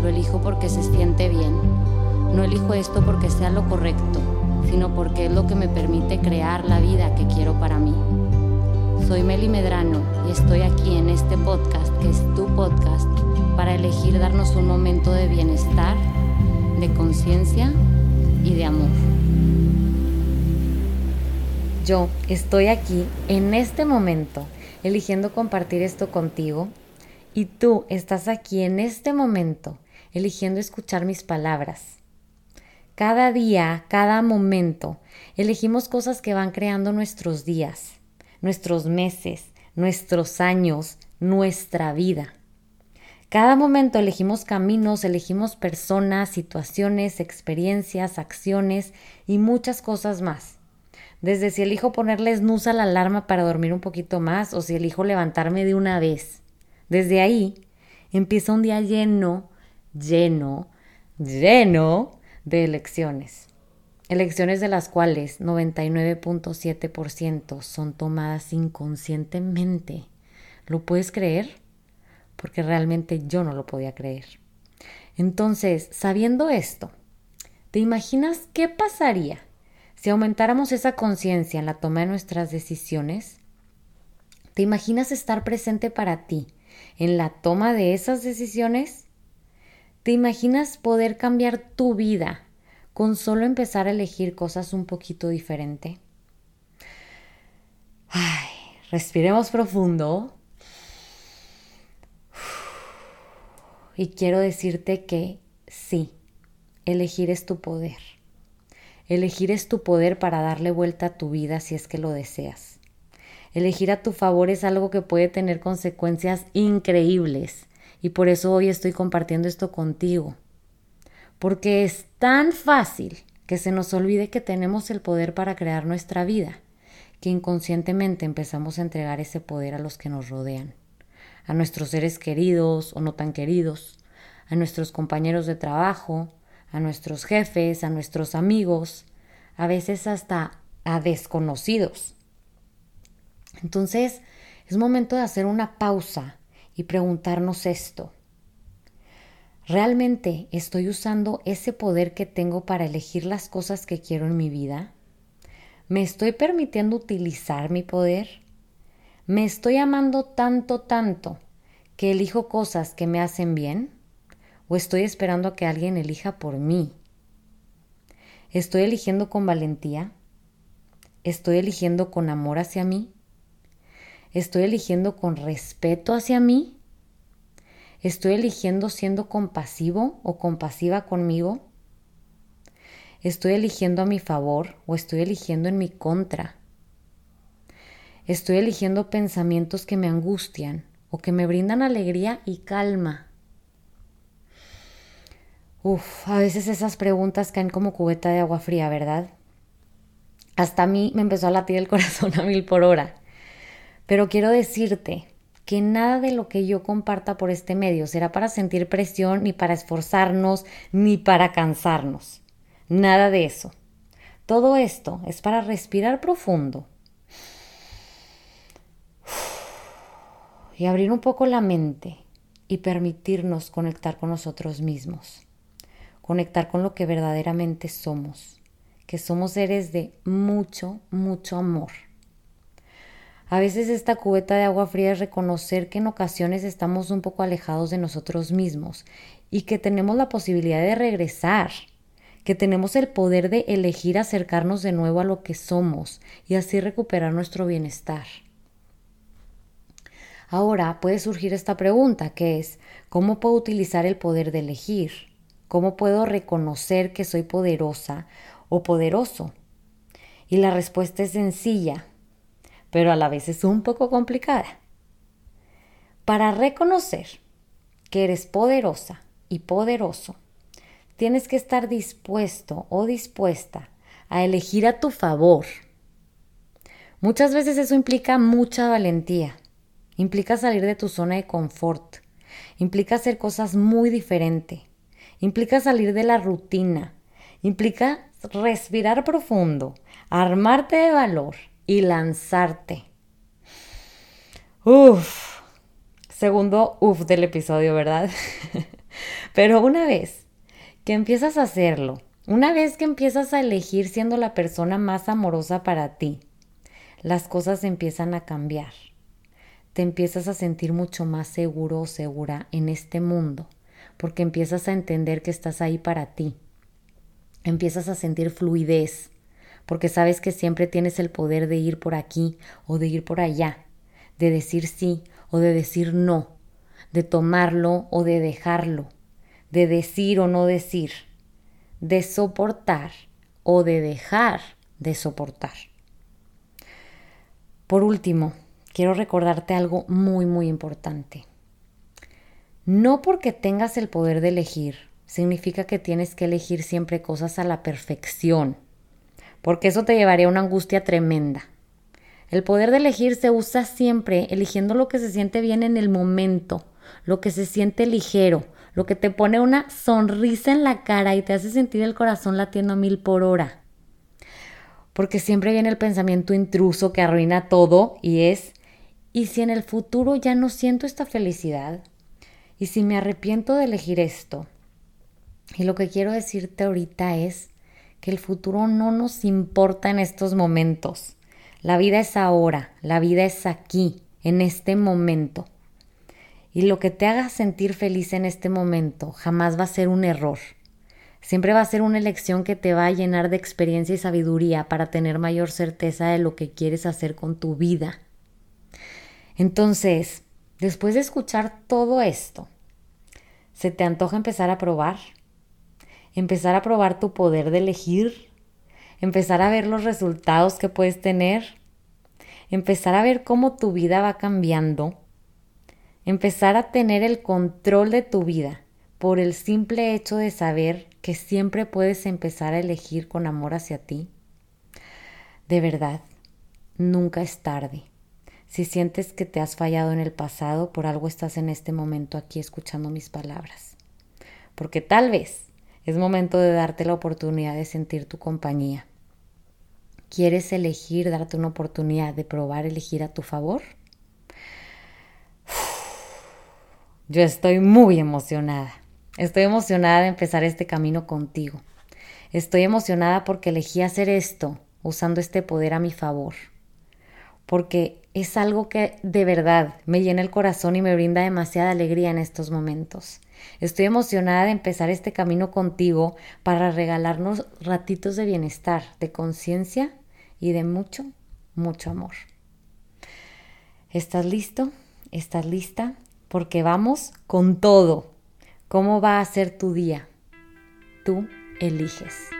lo elijo porque se siente bien. No elijo esto porque sea lo correcto, sino porque es lo que me permite crear la vida que quiero para mí. Soy Meli Medrano y estoy aquí en este podcast, que es tu podcast, para elegir darnos un momento de bienestar, de conciencia y de amor. Yo estoy aquí en este momento eligiendo compartir esto contigo y tú estás aquí en este momento eligiendo escuchar mis palabras. Cada día, cada momento, elegimos cosas que van creando nuestros días, nuestros meses, nuestros años, nuestra vida. Cada momento elegimos caminos, elegimos personas, situaciones, experiencias, acciones y muchas cosas más. Desde si elijo ponerle snooze a la alarma para dormir un poquito más o si elijo levantarme de una vez. Desde ahí empieza un día lleno, lleno, lleno de elecciones. Elecciones de las cuales 99.7% son tomadas inconscientemente. ¿Lo puedes creer? Porque realmente yo no lo podía creer. Entonces, sabiendo esto, ¿te imaginas qué pasaría si aumentáramos esa conciencia en la toma de nuestras decisiones, ¿te imaginas estar presente para ti en la toma de esas decisiones? ¿Te imaginas poder cambiar tu vida con solo empezar a elegir cosas un poquito diferente? Ay, respiremos profundo. Y quiero decirte que sí, elegir es tu poder. Elegir es tu poder para darle vuelta a tu vida si es que lo deseas. Elegir a tu favor es algo que puede tener consecuencias increíbles y por eso hoy estoy compartiendo esto contigo. Porque es tan fácil que se nos olvide que tenemos el poder para crear nuestra vida, que inconscientemente empezamos a entregar ese poder a los que nos rodean, a nuestros seres queridos o no tan queridos, a nuestros compañeros de trabajo, a nuestros jefes, a nuestros amigos, a veces hasta a desconocidos. Entonces, es momento de hacer una pausa y preguntarnos esto. ¿Realmente estoy usando ese poder que tengo para elegir las cosas que quiero en mi vida? ¿Me estoy permitiendo utilizar mi poder? ¿Me estoy amando tanto, tanto que elijo cosas que me hacen bien? ¿O estoy esperando a que alguien elija por mí? ¿Estoy eligiendo con valentía? ¿Estoy eligiendo con amor hacia mí? ¿Estoy eligiendo con respeto hacia mí? ¿Estoy eligiendo siendo compasivo o compasiva conmigo? ¿Estoy eligiendo a mi favor o estoy eligiendo en mi contra? ¿Estoy eligiendo pensamientos que me angustian o que me brindan alegría y calma? Uf, a veces esas preguntas caen como cubeta de agua fría, ¿verdad? Hasta a mí me empezó a latir el corazón a mil por hora. Pero quiero decirte que nada de lo que yo comparta por este medio será para sentir presión, ni para esforzarnos, ni para cansarnos. Nada de eso. Todo esto es para respirar profundo y abrir un poco la mente y permitirnos conectar con nosotros mismos conectar con lo que verdaderamente somos, que somos seres de mucho, mucho amor. A veces esta cubeta de agua fría es reconocer que en ocasiones estamos un poco alejados de nosotros mismos y que tenemos la posibilidad de regresar, que tenemos el poder de elegir acercarnos de nuevo a lo que somos y así recuperar nuestro bienestar. Ahora puede surgir esta pregunta que es, ¿cómo puedo utilizar el poder de elegir? ¿Cómo puedo reconocer que soy poderosa o poderoso? Y la respuesta es sencilla, pero a la vez es un poco complicada. Para reconocer que eres poderosa y poderoso, tienes que estar dispuesto o dispuesta a elegir a tu favor. Muchas veces eso implica mucha valentía, implica salir de tu zona de confort, implica hacer cosas muy diferentes, implica salir de la rutina, implica respirar profundo, armarte de valor y lanzarte. Uf, segundo uf del episodio, ¿verdad? Pero una vez que empiezas a hacerlo, una vez que empiezas a elegir siendo la persona más amorosa para ti, las cosas empiezan a cambiar. Te empiezas a sentir mucho más seguro o segura en este mundo, porque empiezas a entender que estás ahí para ti. Empiezas a sentir fluidez, porque sabes que siempre tienes el poder de ir por aquí o de ir por allá, de decir sí o de decir no, de tomarlo o de dejarlo, de decir o no decir, de soportar o de dejar de soportar. Por último, quiero recordarte algo muy, muy importante. No porque tengas el poder de elegir, significa que tienes que elegir siempre cosas a la perfección, porque eso te llevaría a una angustia tremenda. El poder de elegir se usa siempre eligiendo lo que se siente bien en el momento, lo que se siente ligero, lo que te pone una sonrisa en la cara y te hace sentir el corazón latiendo a mil por hora porque siempre viene el pensamiento intruso que arruina todo y es, ¿y si en el futuro ya no siento esta felicidad? ¿Y si me arrepiento de elegir esto? Y lo que quiero decirte ahorita es que el futuro no nos importa en estos momentos. La vida es ahora, la vida es aquí, en este momento. Y lo que te haga sentir feliz en este momento jamás va a ser un error. Siempre va a ser una elección que te va a llenar de experiencia y sabiduría para tener mayor certeza de lo que quieres hacer con tu vida. Entonces, después de escuchar todo esto, ¿se te antoja empezar a probar? Empezar a probar tu poder de elegir, empezar a ver los resultados que puedes tener, empezar a ver cómo tu vida va cambiando, empezar a tener el control de tu vida por el simple hecho de saber que siempre puedes empezar a elegir con amor hacia ti? De verdad, nunca es tarde. Si sientes que te has fallado en el pasado, por algo estás en este momento aquí escuchando mis palabras. Porque tal vez es momento de darte la oportunidad de sentir tu compañía. ¿Quieres elegir, darte una oportunidad de probar elegir a tu favor? Yo estoy muy emocionada. Estoy emocionada de empezar este camino contigo. Estoy emocionada porque elegí hacer esto usando este poder a mi favor. Porque es algo que de verdad me llena el corazón y me brinda demasiada alegría en estos momentos. Estoy emocionada de empezar este camino contigo para regalarnos ratitos de bienestar, de conciencia y de mucho, mucho amor. ¿Estás listo? ¿Estás lista? Porque vamos con todo. ¿Cómo va a ser tu día? Tú eliges.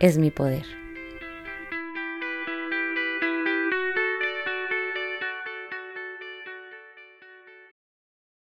es mi poder.